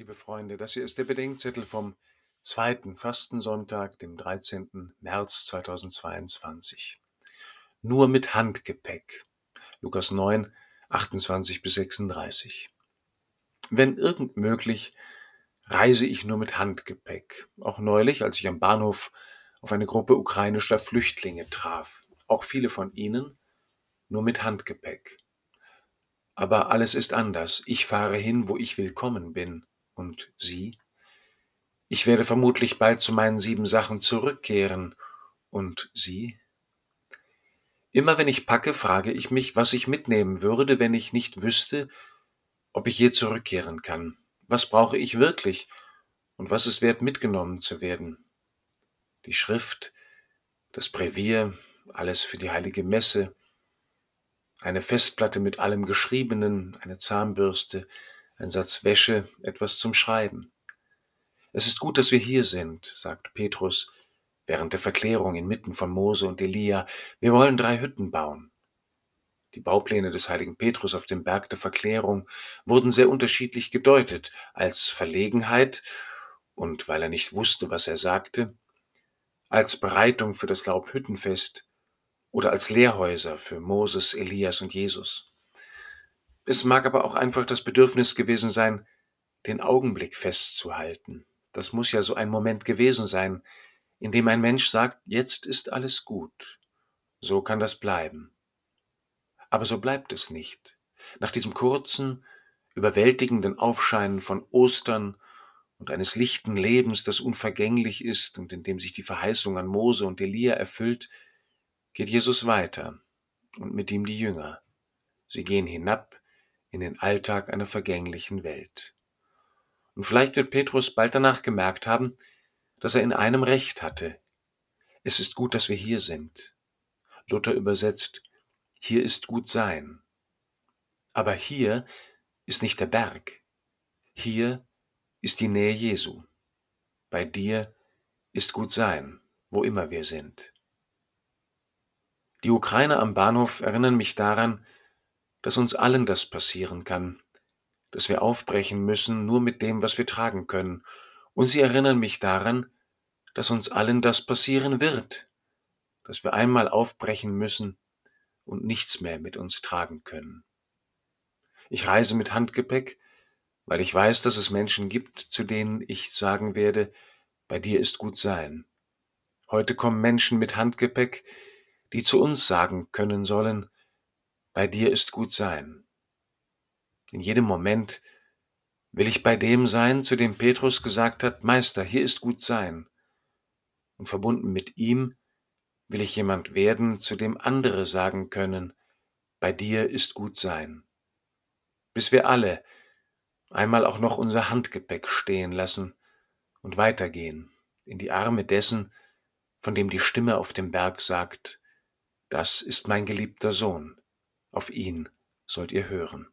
Liebe Freunde, das hier ist der Bedenkzettel vom zweiten Fastensonntag, dem 13. März 2022. Nur mit Handgepäck. Lukas 9, 28 bis 36. Wenn irgend möglich, reise ich nur mit Handgepäck. Auch neulich, als ich am Bahnhof auf eine Gruppe ukrainischer Flüchtlinge traf. Auch viele von ihnen nur mit Handgepäck. Aber alles ist anders. Ich fahre hin, wo ich willkommen bin. Und Sie? Ich werde vermutlich bald zu meinen sieben Sachen zurückkehren. Und Sie? Immer wenn ich packe, frage ich mich, was ich mitnehmen würde, wenn ich nicht wüsste, ob ich je zurückkehren kann. Was brauche ich wirklich und was ist wert, mitgenommen zu werden? Die Schrift, das Brevier, alles für die heilige Messe, eine Festplatte mit allem Geschriebenen, eine Zahnbürste, ein Satz Wäsche, etwas zum Schreiben. Es ist gut, dass wir hier sind, sagt Petrus während der Verklärung inmitten von Mose und Elia. Wir wollen drei Hütten bauen. Die Baupläne des heiligen Petrus auf dem Berg der Verklärung wurden sehr unterschiedlich gedeutet, als Verlegenheit und weil er nicht wusste, was er sagte, als Bereitung für das Laubhüttenfest oder als Lehrhäuser für Moses, Elias und Jesus. Es mag aber auch einfach das Bedürfnis gewesen sein, den Augenblick festzuhalten. Das muss ja so ein Moment gewesen sein, in dem ein Mensch sagt, jetzt ist alles gut. So kann das bleiben. Aber so bleibt es nicht. Nach diesem kurzen, überwältigenden Aufscheinen von Ostern und eines lichten Lebens, das unvergänglich ist und in dem sich die Verheißung an Mose und Elia erfüllt, geht Jesus weiter und mit ihm die Jünger. Sie gehen hinab in den Alltag einer vergänglichen Welt. Und vielleicht wird Petrus bald danach gemerkt haben, dass er in einem Recht hatte. Es ist gut, dass wir hier sind. Luther übersetzt, hier ist gut sein. Aber hier ist nicht der Berg. Hier ist die Nähe Jesu. Bei dir ist gut sein, wo immer wir sind. Die Ukrainer am Bahnhof erinnern mich daran, dass uns allen das passieren kann, dass wir aufbrechen müssen nur mit dem, was wir tragen können, und sie erinnern mich daran, dass uns allen das passieren wird, dass wir einmal aufbrechen müssen und nichts mehr mit uns tragen können. Ich reise mit Handgepäck, weil ich weiß, dass es Menschen gibt, zu denen ich sagen werde, bei dir ist gut sein. Heute kommen Menschen mit Handgepäck, die zu uns sagen können sollen, bei dir ist gut sein. In jedem Moment will ich bei dem sein, zu dem Petrus gesagt hat, Meister, hier ist gut sein. Und verbunden mit ihm will ich jemand werden, zu dem andere sagen können, bei dir ist gut sein. Bis wir alle einmal auch noch unser Handgepäck stehen lassen und weitergehen in die Arme dessen, von dem die Stimme auf dem Berg sagt, das ist mein geliebter Sohn auf ihn sollt ihr hören.